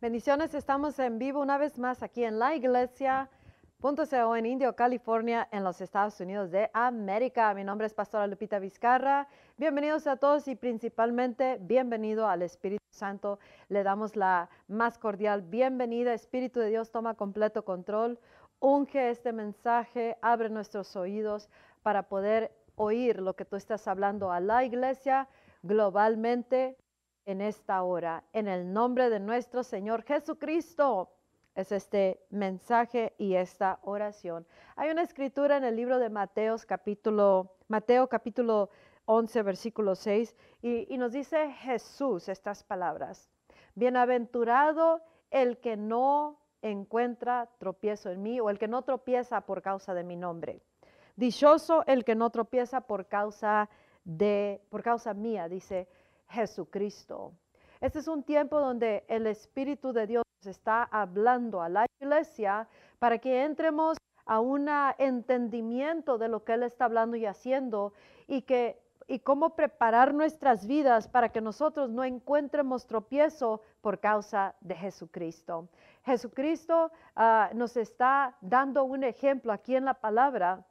Bendiciones, estamos en vivo una vez más aquí en la iglesia. .co en Indio, California, en los Estados Unidos de América. Mi nombre es Pastora Lupita Vizcarra. Bienvenidos a todos y principalmente bienvenido al Espíritu Santo. Le damos la más cordial bienvenida. Espíritu de Dios toma completo control. Unge este mensaje, abre nuestros oídos para poder oír lo que tú estás hablando a la iglesia globalmente en esta hora. En el nombre de nuestro Señor Jesucristo es este mensaje y esta oración. Hay una escritura en el libro de Mateos capítulo, Mateo capítulo 11, versículo 6, y, y nos dice Jesús estas palabras. Bienaventurado el que no encuentra tropiezo en mí o el que no tropieza por causa de mi nombre. Dichoso el que no tropieza por causa de por causa mía, dice Jesucristo. Este es un tiempo donde el Espíritu de Dios está hablando a la iglesia para que entremos a un entendimiento de lo que Él está hablando y haciendo y que y cómo preparar nuestras vidas para que nosotros no encuentremos tropiezo por causa de Jesucristo. Jesucristo ah, nos está dando un ejemplo aquí en la palabra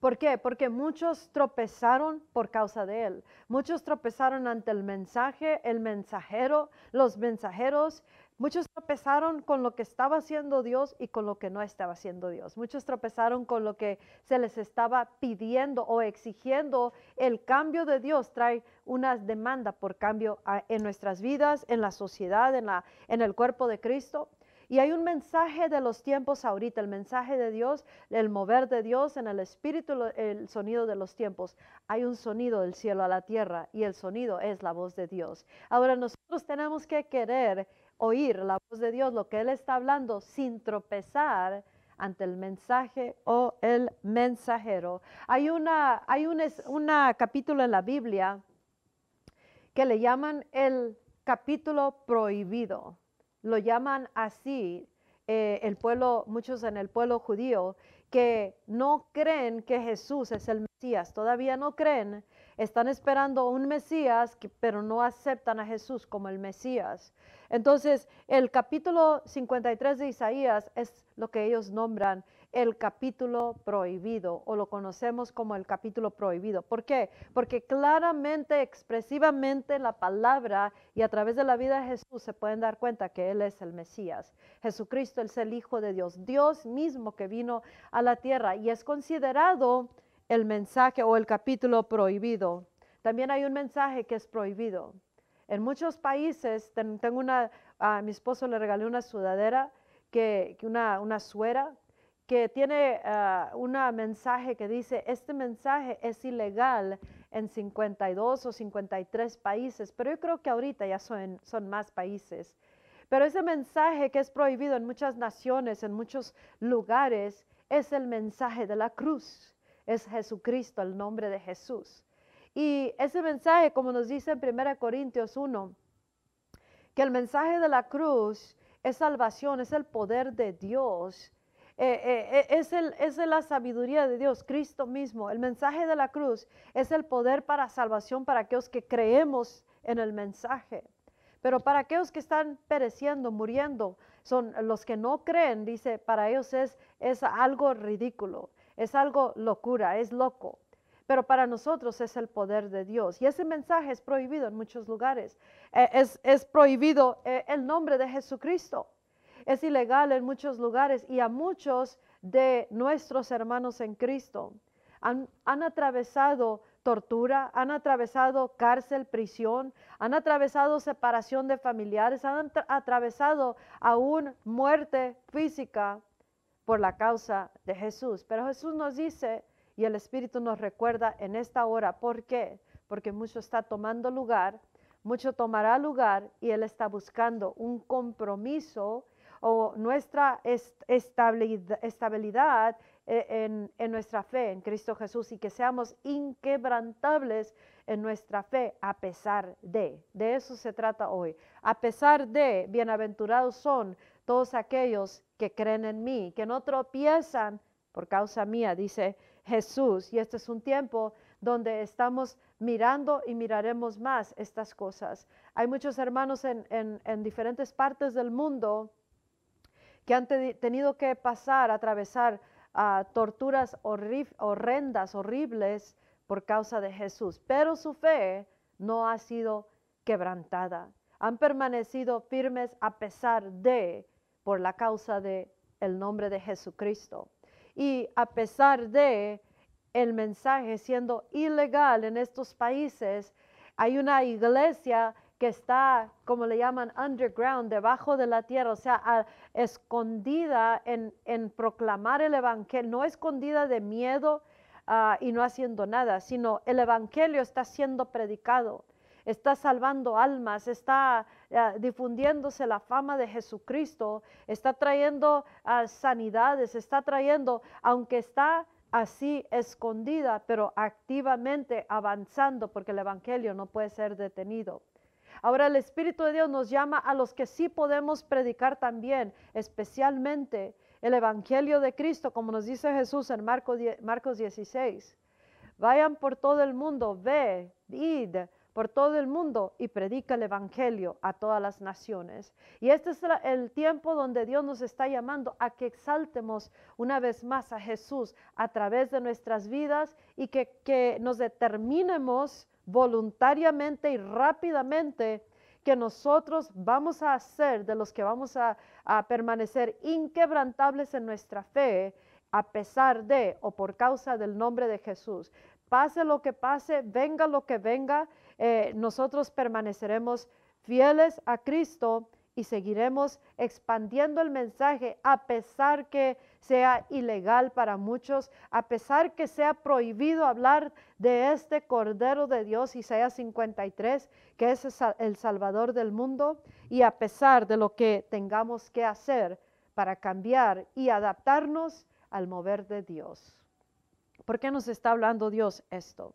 ¿Por qué? Porque muchos tropezaron por causa de él. Muchos tropezaron ante el mensaje, el mensajero, los mensajeros. Muchos tropezaron con lo que estaba haciendo Dios y con lo que no estaba haciendo Dios. Muchos tropezaron con lo que se les estaba pidiendo o exigiendo. El cambio de Dios trae una demanda por cambio en nuestras vidas, en la sociedad, en, la, en el cuerpo de Cristo. Y hay un mensaje de los tiempos ahorita, el mensaje de Dios, el mover de Dios en el espíritu, el sonido de los tiempos. Hay un sonido del cielo a la tierra y el sonido es la voz de Dios. Ahora nosotros tenemos que querer oír la voz de Dios, lo que Él está hablando, sin tropezar ante el mensaje o el mensajero. Hay una, hay un una capítulo en la Biblia que le llaman el capítulo prohibido lo llaman así eh, el pueblo, muchos en el pueblo judío, que no creen que Jesús es el Mesías, todavía no creen, están esperando un Mesías, pero no aceptan a Jesús como el Mesías. Entonces, el capítulo 53 de Isaías es lo que ellos nombran el capítulo prohibido o lo conocemos como el capítulo prohibido. ¿Por qué? Porque claramente, expresivamente la palabra y a través de la vida de Jesús se pueden dar cuenta que Él es el Mesías. Jesucristo es el Hijo de Dios, Dios mismo que vino a la tierra y es considerado el mensaje o el capítulo prohibido. También hay un mensaje que es prohibido. En muchos países, tengo una, a mi esposo le regalé una sudadera, que, una, una suera que tiene uh, un mensaje que dice, este mensaje es ilegal en 52 o 53 países, pero yo creo que ahorita ya son, son más países. Pero ese mensaje que es prohibido en muchas naciones, en muchos lugares, es el mensaje de la cruz. Es Jesucristo, el nombre de Jesús. Y ese mensaje, como nos dice en 1 Corintios 1, que el mensaje de la cruz es salvación, es el poder de Dios eh, eh, eh, es, el, es la sabiduría de Dios, Cristo mismo. El mensaje de la cruz es el poder para salvación para aquellos que creemos en el mensaje. Pero para aquellos que están pereciendo, muriendo, son los que no creen, dice, para ellos es, es algo ridículo, es algo locura, es loco. Pero para nosotros es el poder de Dios. Y ese mensaje es prohibido en muchos lugares. es, es prohibido el nombre de Jesucristo es ilegal en muchos lugares y a muchos de nuestros hermanos en Cristo han, atravesado tortura, han atravesado cárcel, prisión, han atravesado separación de familiares, han atravesado aún muerte física por la causa de Jesús. Pero Jesús nos dice y el Espíritu nos recuerda en esta hora, ¿por qué? Porque mucho está tomando lugar, mucho tomará lugar y Él está buscando un compromiso o nuestra estabilidad e, en, nuestra fe en Cristo Jesús y que seamos inquebrantables en nuestra fe a pesar de. De eso se trata hoy. A pesar de, bienaventurados son todos aquellos que creen en mí, que no tropiezan por causa mía, dice Jesús. Y este es un tiempo donde estamos mirando y miraremos más estas cosas. Hay muchos hermanos en, en diferentes partes del mundo que han tenido que pasar, atravesar uh, torturas horrendas, horribles por causa de Jesús, pero su fe no ha sido quebrantada. Han permanecido firmes a pesar de, por la causa de el nombre de Jesucristo. Y a pesar de el mensaje siendo ilegal en estos países, hay una iglesia que está, como le llaman, underground, debajo de la tierra, o sea, escondida en, proclamar el Evangelio, no escondida de miedo ah, y no haciendo nada, sino el Evangelio está siendo predicado, está salvando almas, está ah, difundiéndose la fama de Jesucristo, está trayendo ah, sanidades, está trayendo, aunque está así escondida, pero activamente avanzando, porque el Evangelio no puede ser detenido. Ahora el Espíritu de Dios nos llama a los que sí podemos predicar también, especialmente el Evangelio de Cristo, como nos dice Jesús en Marcos 16. Vayan por todo el mundo, ve, id por todo el mundo y predica el Evangelio a todas las naciones. Y este es el tiempo donde Dios nos está llamando a que exaltemos una vez más a Jesús a través de nuestras vidas y que, que nos determinemos voluntariamente y rápidamente que nosotros vamos a hacer de los que vamos a, permanecer inquebrantables en nuestra fe a pesar de o por causa del nombre de Jesús. Pase lo que pase, venga lo que venga, eh, nosotros permaneceremos fieles a Cristo y seguiremos expandiendo el mensaje a pesar que sea ilegal para muchos, a pesar que sea prohibido hablar de este Cordero de Dios, Isaías 53, que es el Salvador del mundo, y a pesar de lo que tengamos que hacer para cambiar y adaptarnos al mover de Dios. ¿Por qué nos está hablando Dios esto?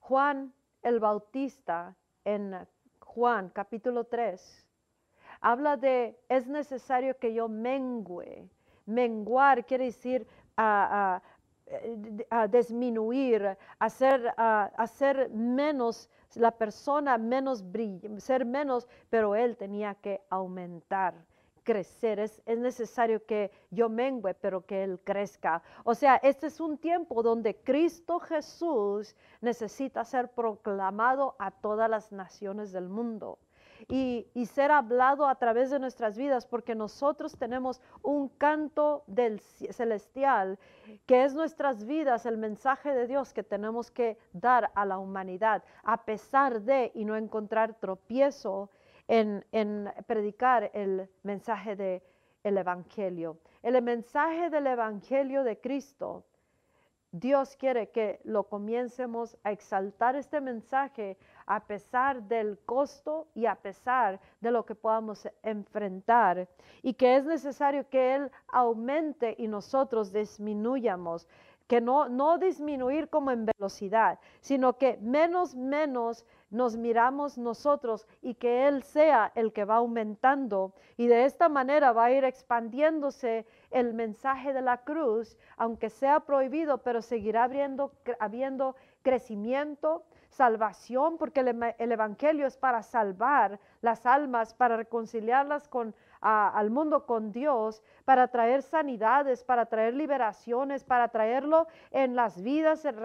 Juan el Bautista en Juan capítulo 3 habla de es necesario que yo mengue. Menguar quiere decir disminuir, hacer, hacer menos, la persona menos ser menos, pero él tenía que aumentar crecer, es, es, necesario que yo mengue, pero que Él crezca. O sea, este es un tiempo donde Cristo Jesús necesita ser proclamado a todas las naciones del mundo y, ser hablado a través de nuestras vidas, porque nosotros tenemos un canto del celestial, que es nuestras vidas, el mensaje de Dios que tenemos que dar a la humanidad, a pesar de y no encontrar tropiezo en, predicar el mensaje del el Evangelio. El mensaje del Evangelio de Cristo Dios quiere que lo comiencemos a exaltar este mensaje a pesar del costo y a pesar de lo que podamos enfrentar y que es necesario que Él aumente y nosotros disminuyamos que no, no disminuir como en velocidad, sino que menos, menos nos miramos nosotros y que Él sea el que va aumentando. Y de esta manera va a ir expandiéndose el mensaje de la cruz, aunque sea prohibido, pero seguirá habiendo, habiendo crecimiento, salvación, porque el, Evangelio es para salvar las almas, para reconciliarlas con, al mundo con Dios, para traer sanidades, para traer liberaciones, para traerlo en las vidas, en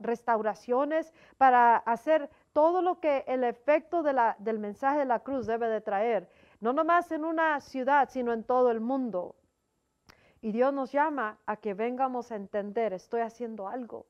restauraciones, para hacer todo lo que el efecto del mensaje de la cruz debe de traer, no nomás en una ciudad, sino en todo el mundo. Y Dios nos llama a que vengamos a entender, estoy haciendo algo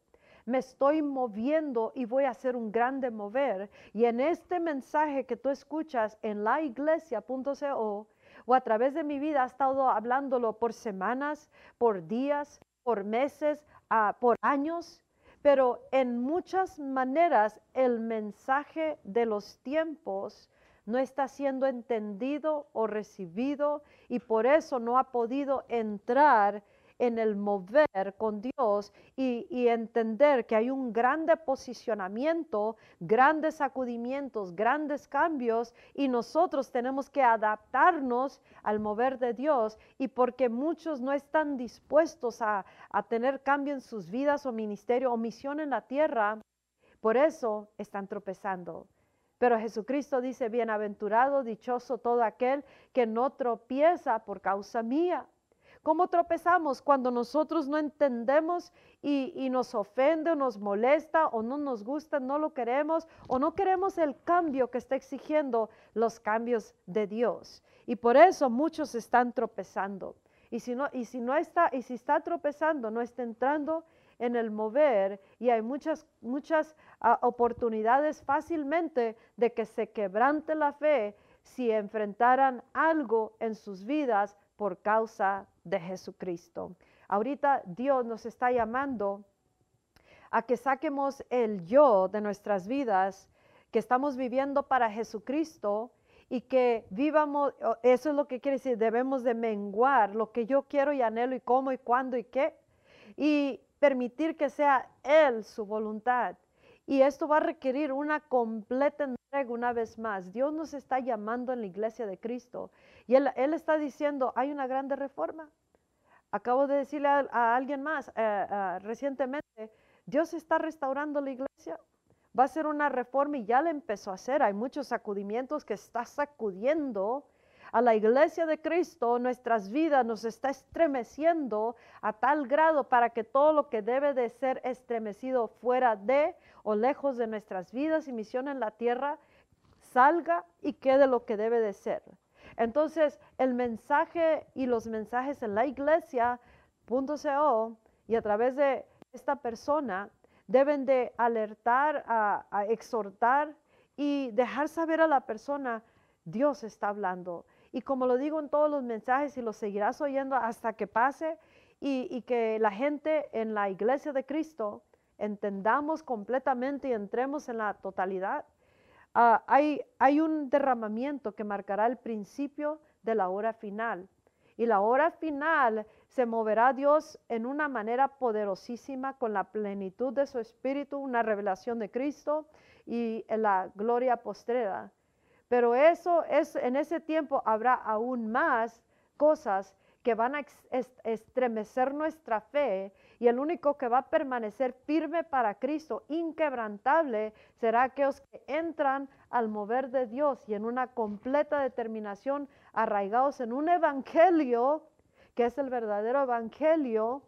me estoy moviendo y voy a hacer un grande mover. Y en este mensaje que tú escuchas en la iglesia.co o a través de mi vida, ha estado hablándolo por semanas, por días, por meses, ah, por años, pero en muchas maneras el mensaje de los tiempos no está siendo entendido o recibido y por eso no ha podido entrar en el mover con Dios y, entender que hay un grande posicionamiento, grandes sacudimientos, grandes cambios y nosotros tenemos que adaptarnos al mover de Dios y porque muchos no están dispuestos a tener cambio en sus vidas o ministerio o misión en la tierra, por eso están tropezando. Pero Jesucristo dice, bienaventurado, dichoso todo aquel que no tropieza por causa mía. ¿Cómo tropezamos? Cuando nosotros no entendemos y, nos ofende o nos molesta o no nos gusta, no lo queremos o no queremos el cambio que está exigiendo los cambios de Dios. Y por eso muchos están tropezando. Y si no, está, y si está tropezando, no está entrando en el mover y hay muchas, muchas ah, oportunidades fácilmente de que se quebrante la fe si enfrentaran algo en sus vidas por causa de Jesucristo. Ahorita Dios nos está llamando a que saquemos el yo de nuestras vidas, que estamos viviendo para Jesucristo y que vivamos, eso es lo que quiere decir, debemos de menguar lo que yo quiero y anhelo y cómo y cuándo y qué. Y permitir que sea Él su voluntad. Y esto va a requerir una completa entrega una vez más. Dios nos está llamando en la iglesia de Cristo. Y Él, está diciendo, hay una grande reforma. Acabo de decirle a, alguien más eh, eh, recientemente, Dios está restaurando la iglesia. Va a ser una reforma y ya la empezó a hacer. Hay muchos sacudimientos que está sacudiendo a la iglesia de Cristo, nuestras vidas nos está estremeciendo a tal grado para que todo lo que debe de ser estremecido fuera de o lejos de nuestras vidas y misión en la tierra, salga y quede lo que debe de ser. Entonces, el mensaje y los mensajes en la iglesia, .co, y a través de esta persona, deben de alertar, a exhortar y dejar saber a la persona, Dios está hablando. Y como lo digo en todos los mensajes y lo seguirás oyendo hasta que pase y, que la gente en la iglesia de Cristo entendamos completamente y entremos en la totalidad, hay, hay un derramamiento que marcará el principio de la hora final. Y la hora final se moverá Dios en una manera poderosísima con la plenitud de su espíritu, una revelación de Cristo y la gloria postrera. Pero eso es, en ese tiempo habrá aún más cosas que van a estremecer nuestra fe y el único que va a permanecer firme para Cristo, inquebrantable, será aquellos que entran al mover de Dios y en una completa determinación, arraigados en un evangelio, que es el verdadero evangelio,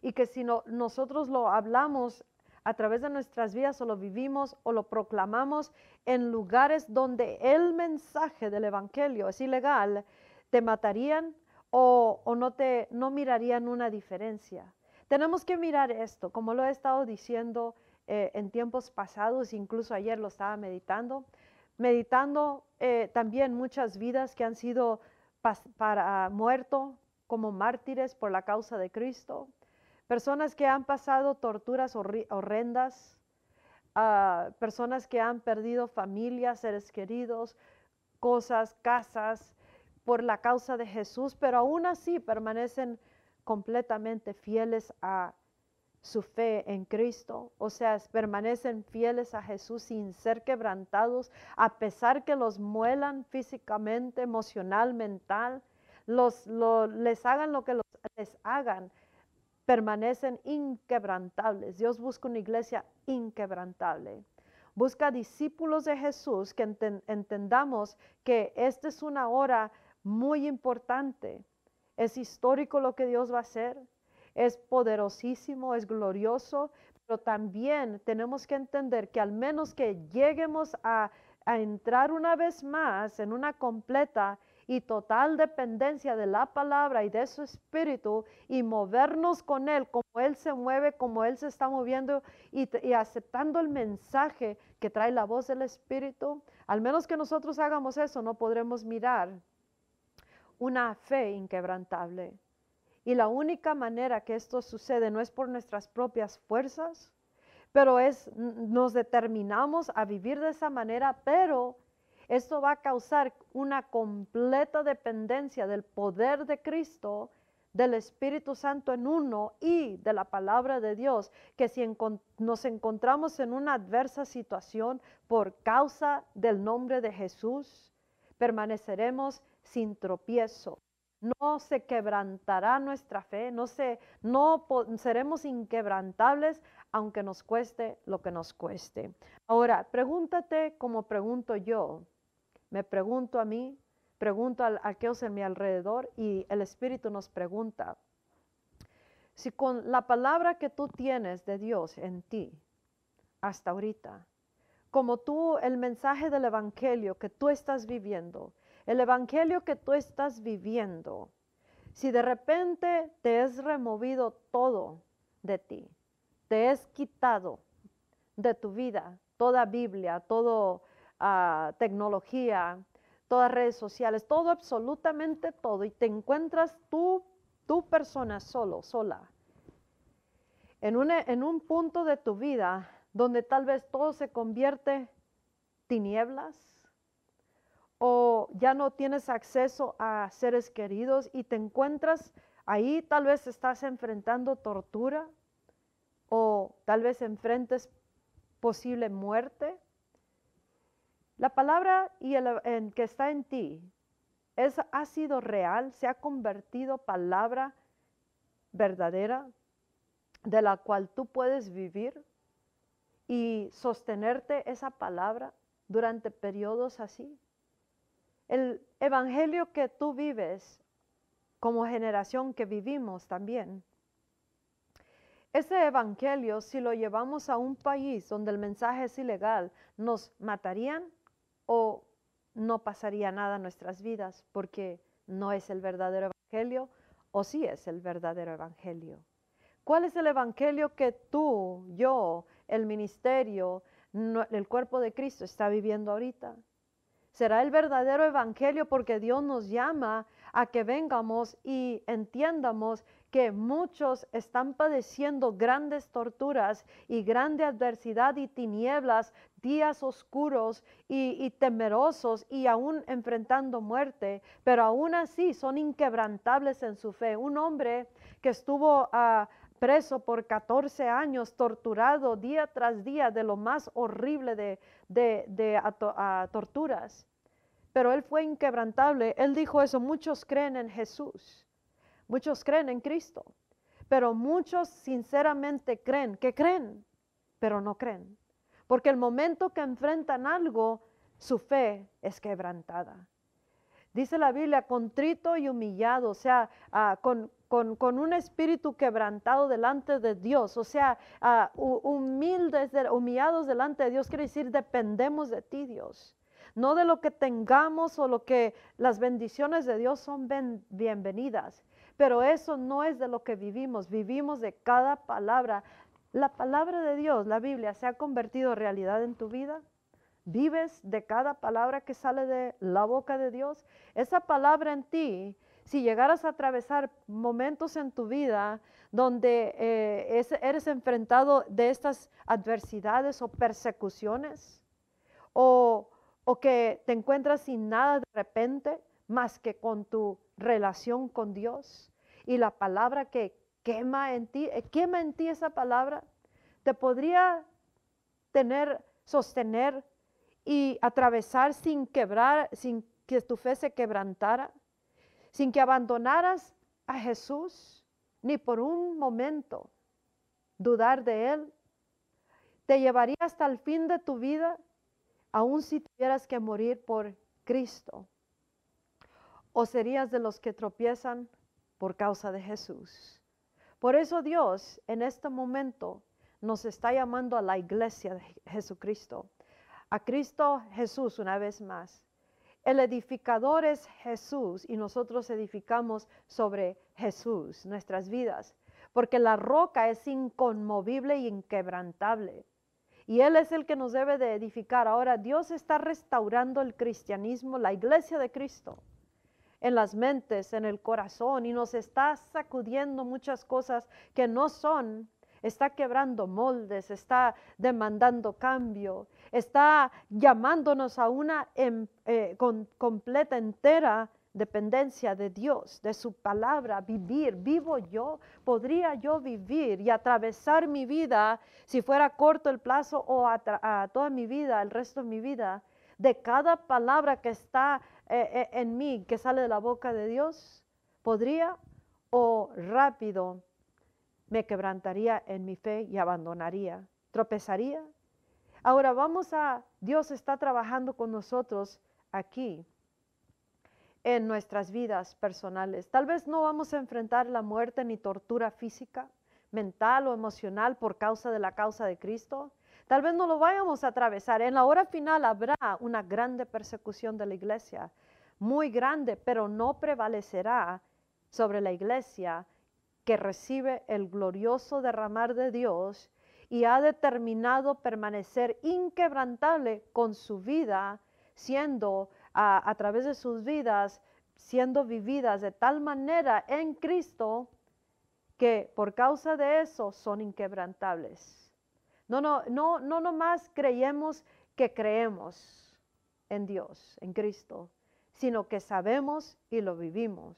y que si no, nosotros lo hablamos a través de nuestras vidas o lo vivimos o lo proclamamos en lugares donde el mensaje del Evangelio es ilegal, te matarían o, no, te, no mirarían una diferencia. Tenemos que mirar esto, como lo he estado diciendo eh, en tiempos pasados, incluso ayer lo estaba meditando, meditando eh, también muchas vidas que han sido para muerto como mártires por la causa de Cristo, personas que han pasado torturas horrendas, uh, personas que han perdido familias, seres queridos, cosas, casas, por la causa de Jesús, pero aún así permanecen completamente fieles a su fe en Cristo, o sea, permanecen fieles a Jesús sin ser quebrantados, a pesar que los muelan físicamente, emocional, mental, los, les hagan lo que les hagan, permanecen inquebrantables. Dios busca una iglesia inquebrantable. Busca discípulos de Jesús que entendamos que esta es una hora muy importante. Es histórico lo que Dios va a hacer. Es poderosísimo, es glorioso, pero también tenemos que entender que al menos que lleguemos a, a entrar una vez más en una completa y total dependencia de la palabra y de su espíritu y movernos con Él como Él se mueve, como Él se está moviendo y, aceptando el mensaje que trae la voz del espíritu, al menos que nosotros hagamos eso, no podremos mirar una fe inquebrantable. Y la única manera que esto sucede no es por nuestras propias fuerzas, pero es nos determinamos a vivir de esa manera, pero esto va a causar una completa dependencia del poder de Cristo del Espíritu Santo en uno y de la palabra de Dios, que si nos encontramos en una adversa situación por causa del nombre de Jesús, permaneceremos sin tropiezo. No se quebrantará nuestra fe, no, se, no seremos inquebrantables aunque nos cueste lo que nos cueste. Ahora, pregúntate como pregunto yo. Me pregunto a mí, pregunto a, aquellos en mi alrededor y el Espíritu nos pregunta, si con la palabra que tú tienes de Dios en ti, hasta ahorita, como tú, el mensaje del Evangelio que tú estás viviendo, el Evangelio que tú estás viviendo, si de repente te es removido todo de ti, te es quitado de tu vida, toda Biblia, toda ah, tecnología, todas redes sociales, todo, absolutamente todo, y te encuentras tú, tu persona solo, sola, en un, en un punto de tu vida donde tal vez todo se convierte tinieblas, o ya no tienes acceso a seres queridos y te encuentras ahí, tal vez estás enfrentando tortura o tal vez enfrentes posible muerte, la palabra y el, que está en ti ha sido real, se ha convertido palabra verdadera de la cual tú puedes vivir y sostenerte esa palabra durante periodos así. El evangelio que tú vives como generación que vivimos también, ese evangelio, si lo llevamos a un país donde el mensaje es ilegal, nos matarían o no pasaría nada en nuestras vidas porque no es el verdadero evangelio o sí es el verdadero evangelio. ¿Cuál es el evangelio que tú, yo, el ministerio, el cuerpo de Cristo está viviendo ahorita? ¿Será el verdadero evangelio porque Dios nos llama a que vengamos y entiendamos que muchos están padeciendo grandes torturas y grande adversidad y tinieblas, días oscuros y, temerosos y aún enfrentando muerte, pero aún así son inquebrantables en su fe. Un hombre que estuvo ah, preso por 14 años, torturado día tras día de lo más horrible de, torturas. Pero él fue inquebrantable. Él dijo eso, muchos creen en Jesús Muchos creen en Cristo, pero muchos sinceramente creen que creen, pero no creen. Porque el momento que enfrentan algo, su fe es quebrantada. Dice la Biblia, contrito y humillado, o sea, ah, con, un espíritu quebrantado delante de Dios, o sea, ah, humildes, humillados delante de Dios, quiere decir, dependemos de ti, Dios. No de lo que tengamos o lo que las bendiciones de Dios son bienvenidas, pero eso no es de lo que vivimos, vivimos de cada palabra. La palabra de Dios, la Biblia, se ha convertido en realidad en tu vida. Vives de cada palabra que sale de la boca de Dios. Esa palabra en ti, si llegaras a atravesar momentos en tu vida donde eh, eres enfrentado de estas adversidades o persecuciones, o, o que te encuentras sin nada de repente, más que con tu relación con Dios y la palabra que quema en ti, eh, quema en ti esa palabra, te podría tener, sostener y atravesar sin quebrar, sin que tu fe se quebrantara, sin que abandonaras a Jesús, ni por un momento dudar de Él. Te llevaría hasta el fin de tu vida, aun si tuvieras que morir por Cristo. ¿O serías de los que tropiezan por causa de Jesús? Por eso Dios en este momento nos está llamando a la iglesia de Jesucristo, a Cristo Jesús una vez más. El edificador es Jesús y nosotros edificamos sobre Jesús nuestras vidas, porque la roca es inconmovible e inquebrantable. Y Él es el que nos debe de edificar. Ahora Dios está restaurando el cristianismo, la iglesia de Cristo en las mentes, en el corazón y nos está sacudiendo muchas cosas que no son, está quebrando moldes, está demandando cambio, está llamándonos a una em, eh, completa, entera dependencia de Dios, de su palabra, vivir, vivo yo, podría yo vivir y atravesar mi vida, si fuera corto el plazo o a, toda mi vida, el resto de mi vida, de cada palabra que está eh, eh, en mí, que sale de la boca de Dios, podría o rápido me quebrantaría en mi fe y abandonaría, tropezaría. Ahora vamos a, Dios está trabajando con nosotros aquí en nuestras vidas personales. Tal vez no vamos a enfrentar la muerte ni tortura física, mental o emocional por causa de la causa de Cristo. Tal vez no lo vayamos a atravesar. En la hora final habrá una grande persecución de la iglesia, muy grande, pero no prevalecerá sobre la iglesia que recibe el glorioso derramar de Dios y ha determinado permanecer inquebrantable con su vida, siendo a, través de sus vidas siendo vividas de tal manera en Cristo que por causa de eso son inquebrantables. No, no, no, no nomás creemos que creemos en Dios, en Cristo, sino que sabemos y lo vivimos.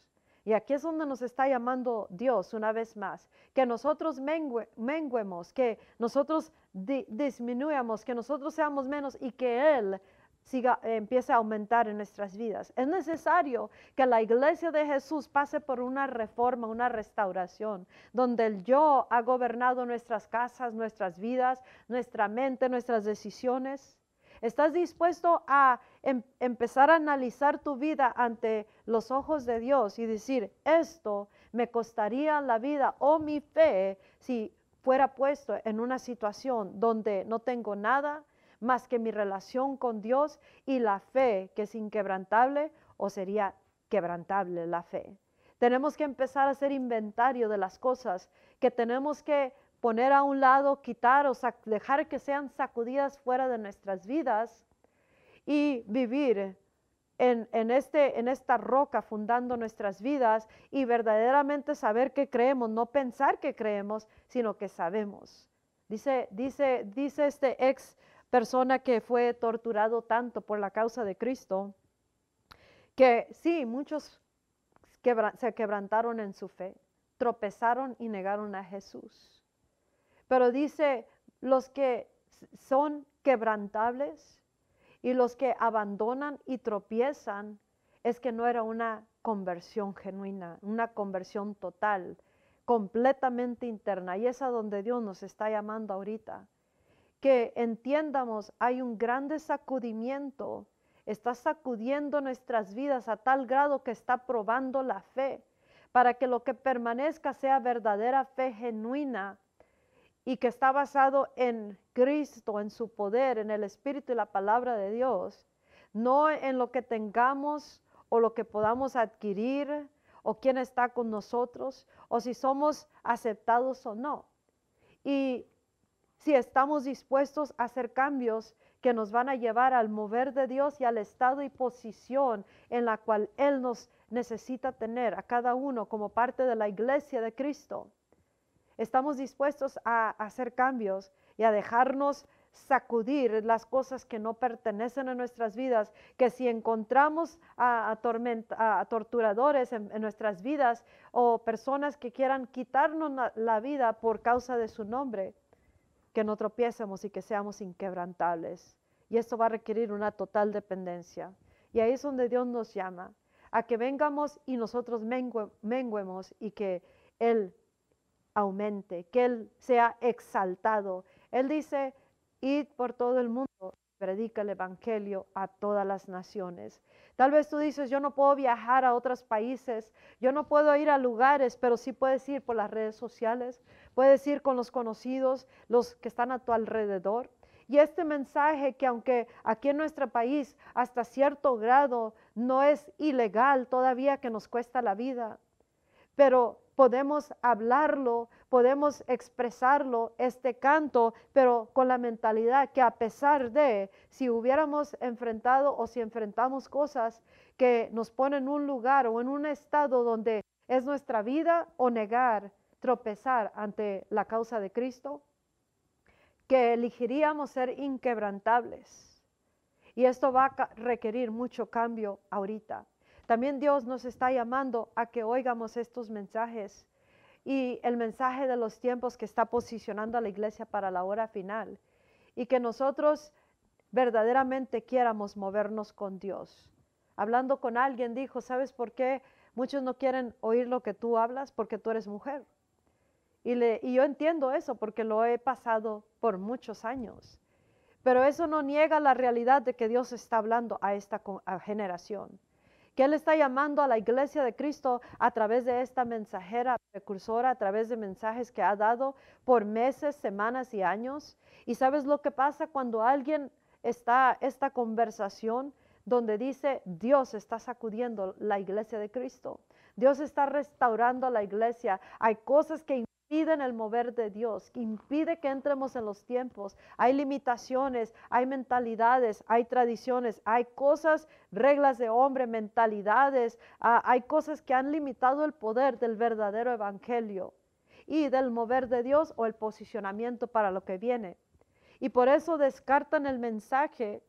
Y aquí es donde nos está llamando Dios una vez más, que nosotros menguemos, que nosotros disminuyamos, que nosotros seamos menos y que Él siga, empiece a aumentar en nuestras vidas. Es necesario que la iglesia de Jesús pase por una reforma, una restauración, donde el yo ha gobernado nuestras casas, nuestras vidas, nuestra mente, nuestras decisiones. ¿Estás dispuesto a em, empezar a analizar tu vida ante los ojos de Dios y decir, esto me costaría la vida o mi fe si fuera puesto en una situación donde no tengo nada, más que mi relación con Dios y la fe que es inquebrantable o sería quebrantable la fe. Tenemos que empezar a hacer inventario de las cosas que tenemos que poner a un lado, quitar o dejar que sean sacudidas fuera de nuestras vidas y vivir en, en, este, en esta roca fundando nuestras vidas y verdaderamente saber que creemos, no pensar que creemos, sino que sabemos. Dice, dice, dice este ex persona que fue torturado tanto por la causa de Cristo, que sí, muchos se quebrantaron en su fe, tropezaron y negaron a Jesús. Pero dice, los que son quebrantables y los que abandonan y tropiezan, es que no era una conversión genuina, una conversión total, completamente interna. Y es a donde Dios nos está llamando ahorita que entiendamos, hay un grande sacudimiento, está sacudiendo nuestras vidas a tal grado que está probando la fe, para que lo que permanezca sea verdadera fe genuina y que está basado en Cristo, en su poder, en el Espíritu y la palabra de Dios, no en lo que tengamos o lo que podamos adquirir o quién está con nosotros o si somos aceptados o no. Y si estamos dispuestos a hacer cambios que nos van a llevar al mover de Dios y al estado y posición en la cual Él nos necesita tener a cada uno como parte de la iglesia de Cristo. Estamos dispuestos a hacer cambios y a dejarnos sacudir las cosas que no pertenecen a nuestras vidas, que si encontramos a, torturadores en, nuestras vidas o personas que quieran quitarnos la vida por causa de su nombre, que no tropiecemos y que seamos inquebrantables. Y esto va a requerir una total dependencia. Y ahí es donde Dios nos llama, a que vengamos y nosotros menguemos y que Él aumente, que Él sea exaltado. Él dice, id por todo el mundo, predica el Evangelio a todas las naciones. Tal vez tú dices, yo no puedo viajar a otros países, yo no puedo ir a lugares, pero sí puedes ir por las redes sociales, puedes ir con los conocidos, los que están a tu alrededor. Y este mensaje que aunque aquí en nuestro país hasta cierto grado no es ilegal todavía que nos cuesta la vida, pero podemos hablarlo, podemos expresarlo, este canto, pero con la mentalidad que a pesar de si hubiéramos enfrentado o si enfrentamos cosas que nos ponen en un lugar o en un estado donde es nuestra vida o negar, tropezar ante la causa de Cristo, que elegiríamos ser inquebrantables. Y esto va a requerir mucho cambio ahorita. También Dios nos está llamando a que oigamos estos mensajes y el mensaje de los tiempos que está posicionando a la iglesia para la hora final y que nosotros verdaderamente quieramos movernos con Dios. Hablando con alguien dijo, ¿sabes por qué muchos no quieren oír lo que tú hablas? Porque tú eres mujer. Y yo entiendo eso porque lo he pasado por muchos años. Pero eso no niega la realidad de que Dios está hablando a esta generación que Él está llamando a la iglesia de Cristo a través de esta mensajera precursora, a través de mensajes que ha dado por meses, semanas y años. Y sabes lo que pasa cuando alguien está esta conversación donde dice Dios está sacudiendo la iglesia de Cristo. Dios está restaurando la iglesia. Hay cosas que impiden el mover de Dios, que impide que entremos en los tiempos. Hay limitaciones, hay mentalidades, hay tradiciones, hay cosas, reglas de hombre, mentalidades, ah, hay cosas que han limitado el poder del verdadero evangelio y del mover de Dios o el posicionamiento para lo que viene. Y por eso descartan el mensaje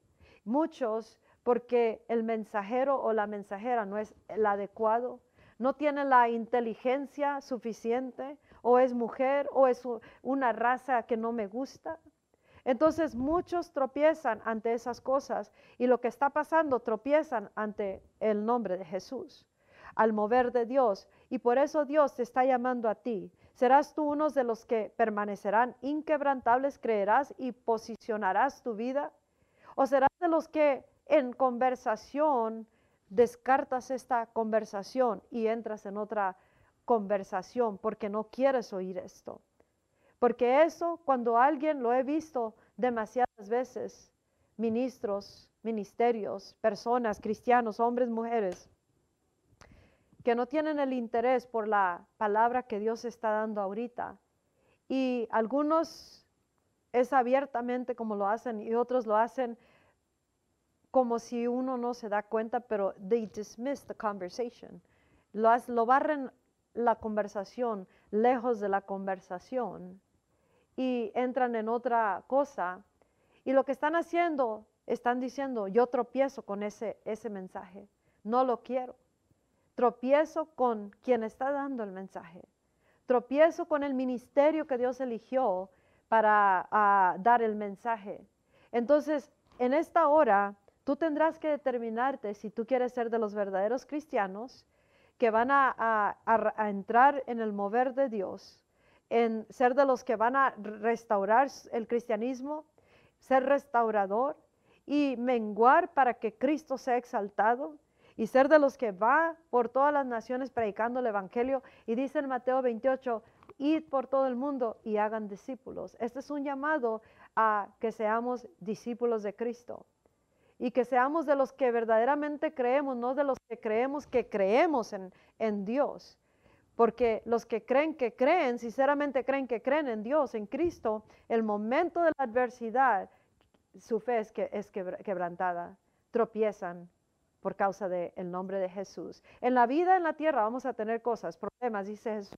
muchos porque el mensajero o la mensajera no es el adecuado, no tiene la inteligencia suficiente, o es mujer, o es una raza que no me gusta. Entonces muchos tropiezan ante esas cosas y lo que está pasando tropiezan ante el nombre de Jesús, al mover de Dios. Y por eso Dios te está llamando a ti. ¿Serás tú uno de los que permanecerán inquebrantables, creerás y posicionarás tu vida? ¿O serás de los que en conversación descartas esta conversación y entras en otra conversación porque no quieres oír esto. Porque eso, cuando alguien lo he visto demasiadas veces, ministros, ministerios, personas, cristianos, hombres, mujeres, que no tienen el interés por la palabra que Dios está dando ahorita. Y algunos es abiertamente como lo hacen y otros lo hacen como si uno no se da cuenta, pero they dismiss the conversation. Lo, lo barren la conversación, lejos de la conversación y entran en otra cosa. Y lo que están haciendo, están diciendo, yo tropiezo con ese, ese mensaje, no lo quiero. Tropiezo con quien está dando el mensaje. Tropiezo con el ministerio que Dios eligió para ah, dar el mensaje. Entonces, en esta hora, tú tendrás que determinarte si tú quieres ser de los verdaderos cristianos que van a, entrar en el mover de Dios, en ser de los que van a restaurar el cristianismo, ser restaurador y menguar para que Cristo sea exaltado y ser de los que va por todas las naciones predicando el Evangelio. Y dice en Mateo 28, id por todo el mundo y hagan discípulos. Este es un llamado a que seamos discípulos de Cristo y que seamos de los que verdaderamente creemos, no de los que creemos que creemos en, en Dios. Porque los que creen que creen, sinceramente creen que creen en Dios, en Cristo, el momento de la adversidad, su fe es, que, es quebrantada, tropiezan por causa del nombre de Jesús. En la vida en la tierra vamos a tener cosas, problemas, dice Jesús.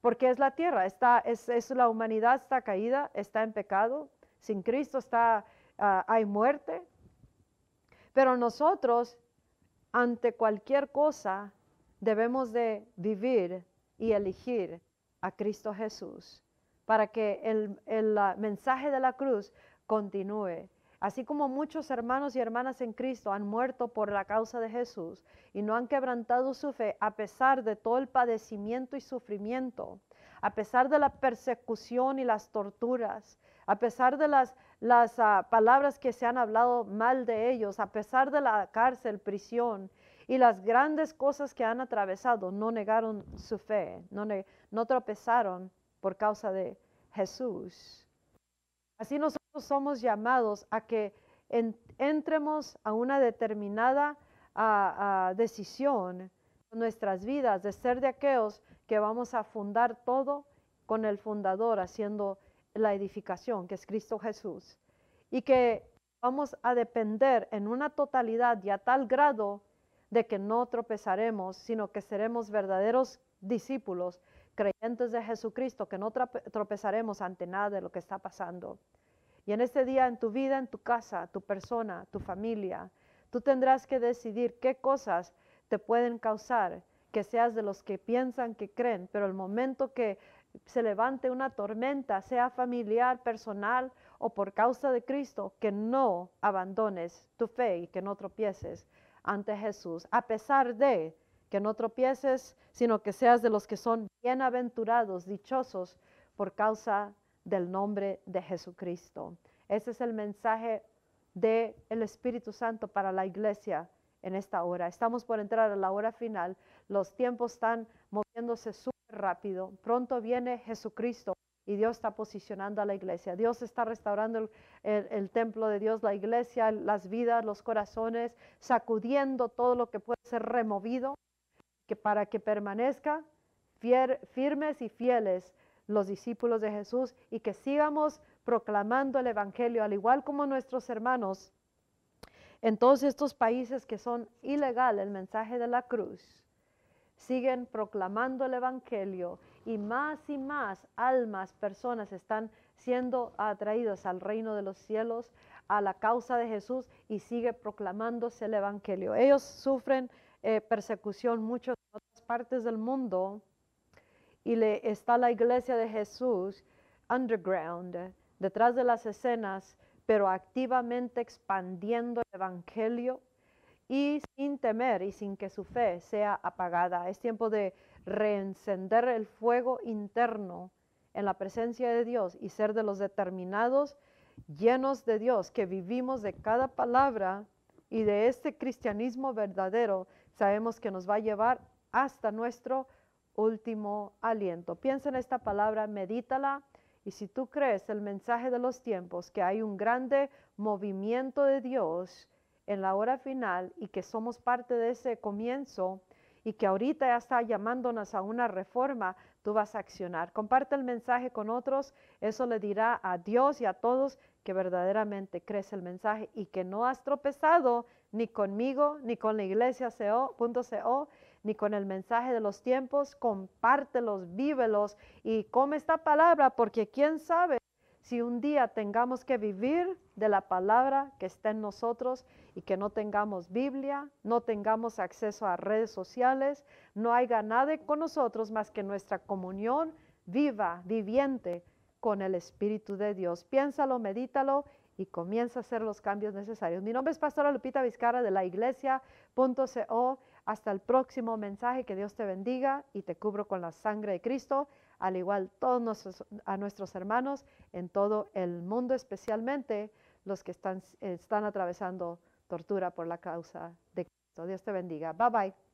Porque es la tierra, está, es, es la humanidad está caída, está en pecado, sin Cristo está, ah, hay muerte, pero nosotros, ante cualquier cosa, debemos de vivir y elegir a Cristo Jesús para que el, mensaje de la cruz continúe. Así como muchos hermanos y hermanas en Cristo han muerto por la causa de Jesús y no han quebrantado su fe a pesar de todo el padecimiento y sufrimiento, a pesar de la persecución y las torturas, a pesar de las, las ah, palabras que se han hablado mal de ellos, a pesar de la cárcel, prisión y las grandes cosas que han atravesado, no negaron su fe, no, no tropezaron por causa de Jesús. Así nosotros somos llamados a que entremos a una determinada ah, decisión en nuestras vidas de ser de aquellos que vamos a fundar todo con el fundador haciendo la edificación, que es Cristo Jesús, y que vamos a depender en una totalidad y a tal grado de que no tropezaremos, sino que seremos verdaderos discípulos, creyentes de Jesucristo, que no tropezaremos ante nada de lo que está pasando. Y en este día, en tu vida, en tu casa, tu persona, tu familia, tú tendrás que decidir qué cosas te pueden causar que seas de los que piensan que creen, pero el momento que se levante una tormenta, sea familiar, personal o por causa de Cristo, que no abandones tu fe y que no tropieces ante Jesús, a pesar de que no tropieces, sino que seas de los que son bienaventurados, dichosos por causa del nombre de Jesucristo. Ese es el mensaje del el Espíritu Santo para la iglesia en esta hora. Estamos por entrar a la hora final. Los tiempos están moviéndose rápido. Pronto viene Jesucristo y Dios está posicionando a la iglesia. Dios está restaurando el, templo de Dios, la iglesia, las vidas, los corazones, sacudiendo todo lo que puede ser removido, que para que permanezca firmes y fieles los discípulos de Jesús y que sigamos proclamando el Evangelio, al igual como nuestros hermanos en todos estos países que son ilegal el mensaje de la cruz, siguen proclamando el Evangelio y más y más almas, personas están siendo atraídas al reino de los cielos, a la causa de Jesús y sigue proclamándose el Evangelio. Ellos sufren eh, persecución mucho en otras partes del mundo y le, está la iglesia de Jesús underground, detrás de las escenas, pero activamente expandiendo el Evangelio y sin temer y sin que su fe sea apagada. Es tiempo de reencender el fuego interno en la presencia de Dios y ser de los determinados, llenos de Dios, que vivimos de cada palabra y de este cristianismo verdadero, sabemos que nos va a llevar hasta nuestro último aliento. Piensa en esta palabra, medítala y si tú crees el mensaje de los tiempos, que hay un grande movimiento de Dios en la hora final y que somos parte de ese comienzo y que ahorita ya está llamándonos a una reforma, tú vas a accionar. Comparte el mensaje con otros, eso le dirá a Dios y a todos que verdaderamente crees el mensaje y que no has tropezado ni conmigo, ni con la iglesia ni con el mensaje de los tiempos, compártelos, vívelos y come esta palabra, porque quién sabe si un día tengamos que vivir de la palabra que está en nosotros y que no tengamos Biblia, no tengamos acceso a redes sociales, no haya nada con nosotros más que nuestra comunión viva, viviente con el Espíritu de Dios. Piénsalo, medítalo y comienza a hacer los cambios necesarios. Mi nombre es Pastora Lupita Vizcarra de la iglesia.co. Hasta el próximo mensaje, que Dios te bendiga y te cubro con la sangre de Cristo, al igual todos a nuestros hermanos en todo el mundo, especialmente los que están, están atravesando tortura por la causa de Cristo. Dios te bendiga. Bye bye.